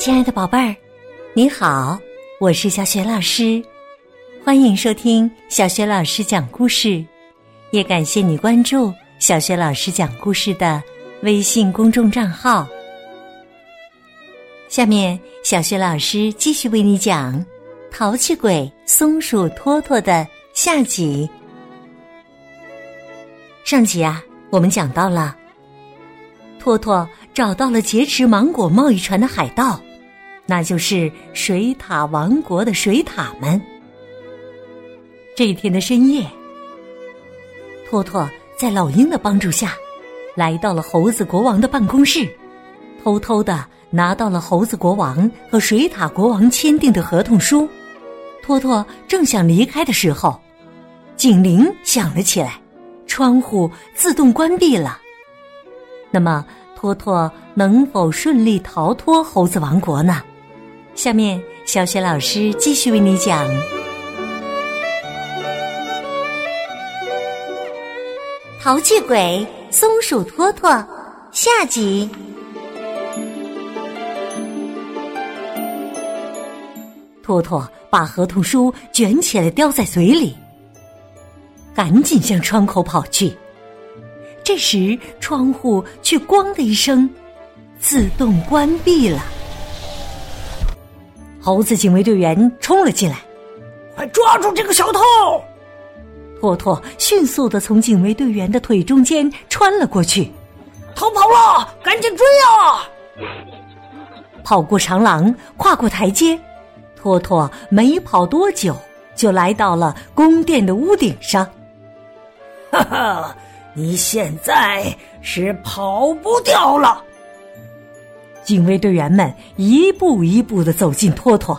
亲爱的宝贝儿，你好，我是小雪老师，欢迎收听小雪老师讲故事，也感谢你关注小雪老师讲故事的微信公众账号。下面，小雪老师继续为你讲《淘气鬼松鼠托托》的下集。上集啊，我们讲到了托托找到了劫持芒果贸易船的海盗。那就是水獭王国的水獭们。这一天的深夜，托托在老鹰的帮助下，来到了猴子国王的办公室，偷偷的拿到了猴子国王和水獭国王签订的合同书。托托正想离开的时候，警铃响了起来，窗户自动关闭了。那么，托托能否顺利逃脱猴子王国呢？下面，小雪老师继续为你讲《淘气鬼松鼠托托》下集。托托把合同书卷起来叼在嘴里，赶紧向窗口跑去。这时，窗户却“咣”的一声，自动关闭了。猴子警卫队员冲了进来，快抓住这个小偷！托托迅速的从警卫队员的腿中间穿了过去，逃跑了，赶紧追啊！跑过长廊，跨过台阶，托托没跑多久就来到了宫殿的屋顶上。哈哈，你现在是跑不掉了。警卫队员们一步一步的走近托托，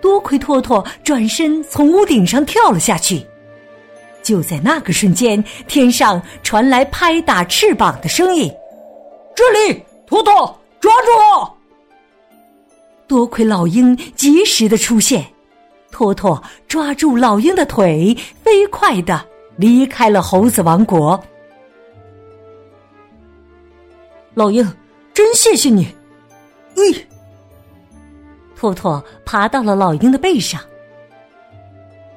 多亏托托转身从屋顶上跳了下去。就在那个瞬间，天上传来拍打翅膀的声音：“这里，托托，抓住！”多亏老鹰及时的出现，托托抓住老鹰的腿，飞快的离开了猴子王国。老鹰。真谢谢你，哎！托托爬到了老鹰的背上。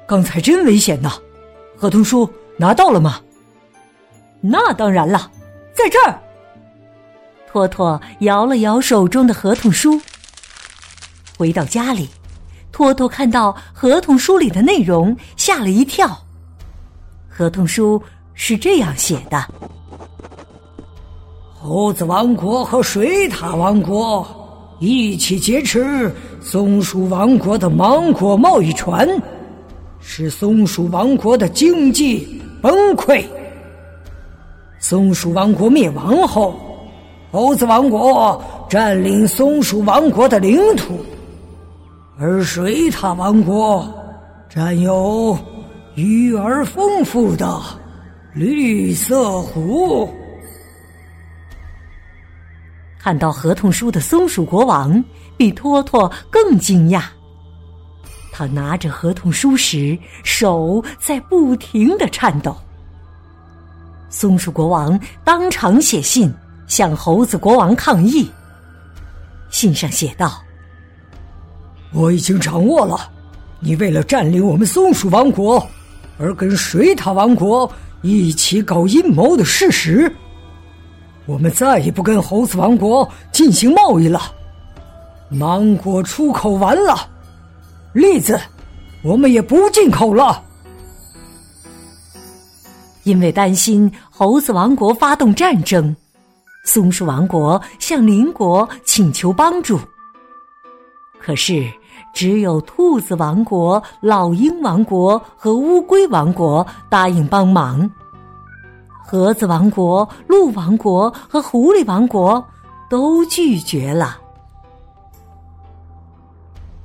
刚才真危险呐！合同书拿到了吗？那当然了，在这儿。托托摇了摇手中的合同书。回到家里，托托看到合同书里的内容，吓了一跳。合同书是这样写的。猴子王国和水獭王国一起劫持松鼠王国的芒果贸易船，使松鼠王国的经济崩溃。松鼠王国灭亡后，猴子王国占领松鼠王国的领土，而水獭王国占有鱼儿丰富的绿色湖。看到合同书的松鼠国王比托托更惊讶。他拿着合同书时，手在不停的颤抖。松鼠国王当场写信向猴子国王抗议。信上写道：“我已经掌握了，你为了占领我们松鼠王国，而跟水獭王国一起搞阴谋的事实。”我们再也不跟猴子王国进行贸易了，芒果出口完了，栗子我们也不进口了。因为担心猴子王国发动战争，松鼠王国向邻国请求帮助。可是，只有兔子王国、老鹰王国和乌龟王国答应帮忙。盒子王国、鹿王国和狐狸王国都拒绝了。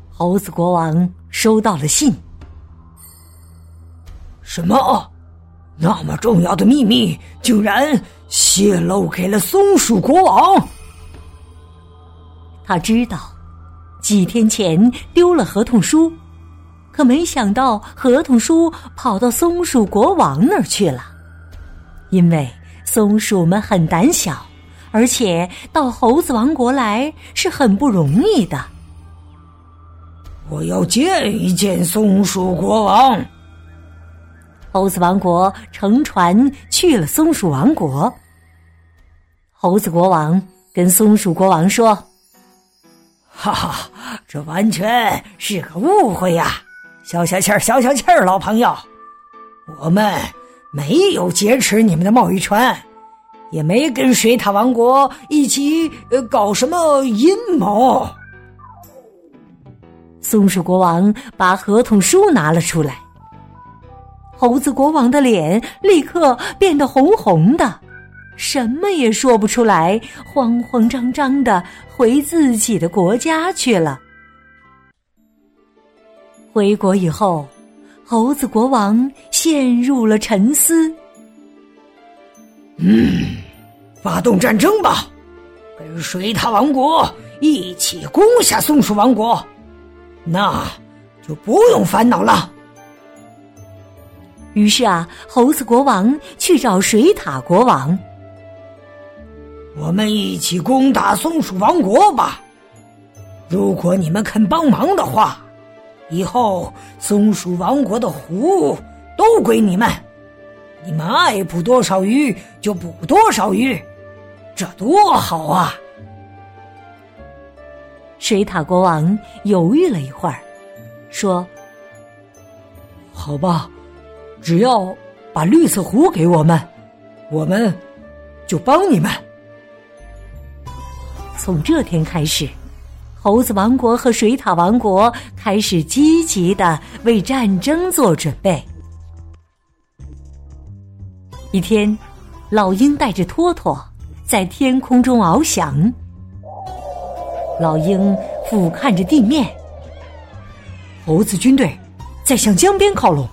猴子国王收到了信。什么？那么重要的秘密竟然泄露给了松鼠国王？他知道几天前丢了合同书，可没想到合同书跑到松鼠国王那儿去了。因为松鼠们很胆小，而且到猴子王国来是很不容易的。我要见一见松鼠国王。猴子王国乘船去了松鼠王国。猴子国王跟松鼠国王说：“哈哈，这完全是个误会呀！消消气儿，消消气儿，老朋友，我们没有劫持你们的贸易船，也没跟水獭王国一起呃搞什么阴谋。”松鼠国王把合同书拿了出来，猴子国王的脸立刻变得红红的。什么也说不出来，慌慌张张的回自己的国家去了。回国以后，猴子国王陷入了沉思。嗯，发动战争吧，跟水獭王国一起攻下松鼠王国，那就不用烦恼了。于是啊，猴子国王去找水獭国王。我们一起攻打松鼠王国吧！如果你们肯帮忙的话，以后松鼠王国的湖都归你们，你们爱捕多少鱼就捕多少鱼，这多好啊！水獭国王犹豫了一会儿，说：“好吧，只要把绿色湖给我们，我们就帮你们。”从这天开始，猴子王国和水獭王国开始积极的为战争做准备。一天，老鹰带着托托在天空中翱翔。老鹰俯瞰着地面，猴子军队在向江边靠拢，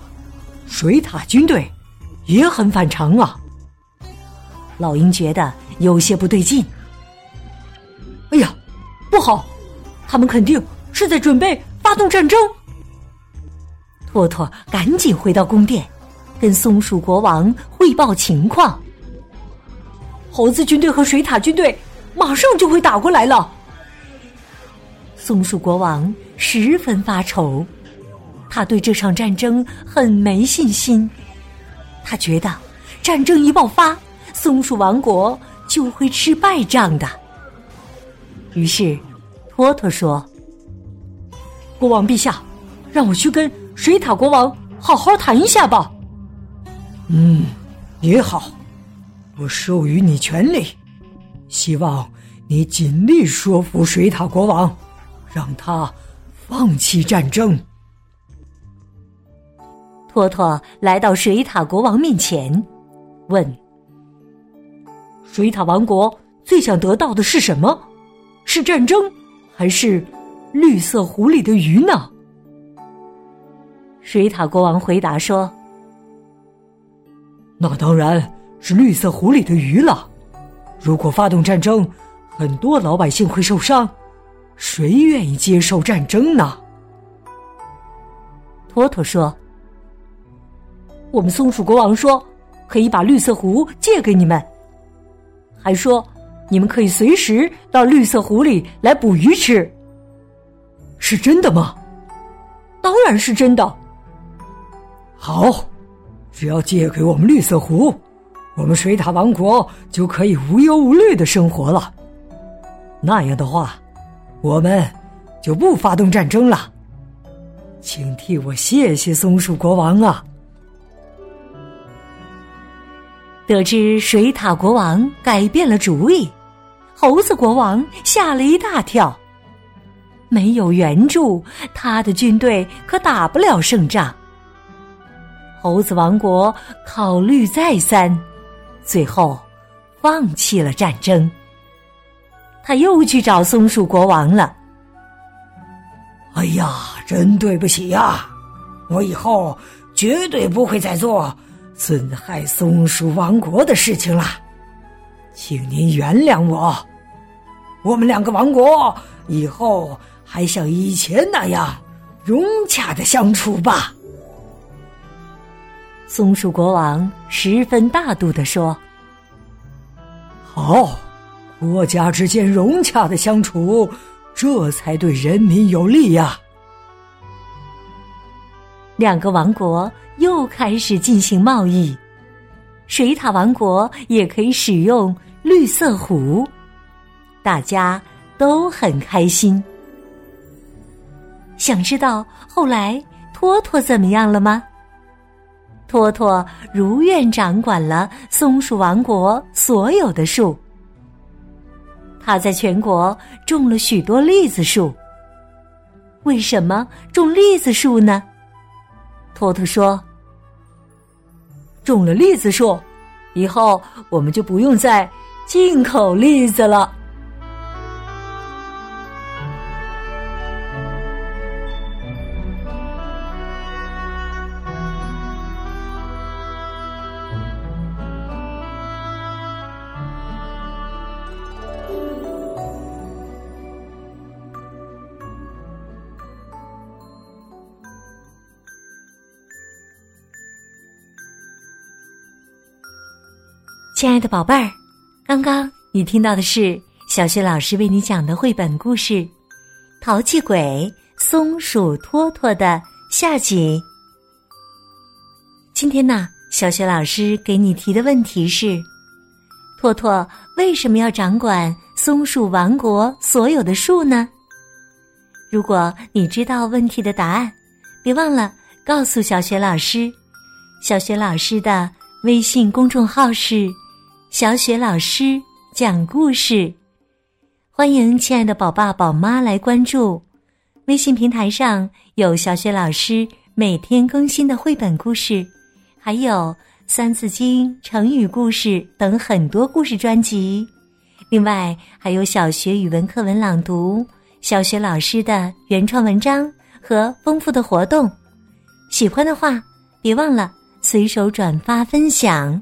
水獭军队也很反常啊。老鹰觉得有些不对劲。哎呀，不好！他们肯定是在准备发动战争。托托赶紧回到宫殿，跟松鼠国王汇报情况。猴子军队和水獭军队马上就会打过来了。松鼠国王十分发愁，他对这场战争很没信心。他觉得战争一爆发，松鼠王国就会吃败仗的。于是，托托说：“国王陛下，让我去跟水獭国王好好谈一下吧。”“嗯，也好，我授予你权利，希望你尽力说服水獭国王，让他放弃战争。”托托来到水獭国王面前，问：“水獭王国最想得到的是什么？”是战争，还是绿色湖里的鱼呢？水獭国王回答说：“那当然是绿色湖里的鱼了。如果发动战争，很多老百姓会受伤，谁愿意接受战争呢？”托托说：“我们松鼠国王说，可以把绿色湖借给你们，还说。”你们可以随时到绿色湖里来捕鱼吃，是真的吗？当然是真的。好，只要借给我们绿色湖，我们水獭王国就可以无忧无虑的生活了。那样的话，我们就不发动战争了。请替我谢谢松鼠国王啊！得知水獭国王改变了主意。猴子国王吓了一大跳，没有援助，他的军队可打不了胜仗。猴子王国考虑再三，最后放弃了战争。他又去找松鼠国王了。哎呀，真对不起呀！我以后绝对不会再做损害松鼠王国的事情了。请您原谅我，我们两个王国以后还像以前那样融洽的相处吧。松鼠国王十分大度的说：“好，国家之间融洽的相处，这才对人民有利呀。两个王国又开始进行贸易，水獭王国也可以使用绿色壶，大家都很开心。想知道后来托托怎么样了吗？托托如愿掌管了松鼠王国所有的树，他在全国种了许多栗子树。为什么种栗子树呢？托托说：“种了栗子树，以后我们就不用再进口栗子了。”亲爱的宝贝儿，刚刚你听到的是小学老师为你讲的绘本故事《淘气鬼松鼠托托》的下集。今天呢，小学老师给你提的问题是：托托为什么要掌管松鼠王国所有的树呢？如果你知道问题的答案，别忘了告诉小学老师。小学老师的微信公众号是。小雪老师讲故事，欢迎亲爱的宝爸宝妈来关注。微信平台上有小雪老师每天更新的绘本故事，还有《三字经》成语故事等很多故事专辑。另外，还有小学语文课文朗读、小学老师的原创文章和丰富的活动。喜欢的话，别忘了随手转发分享。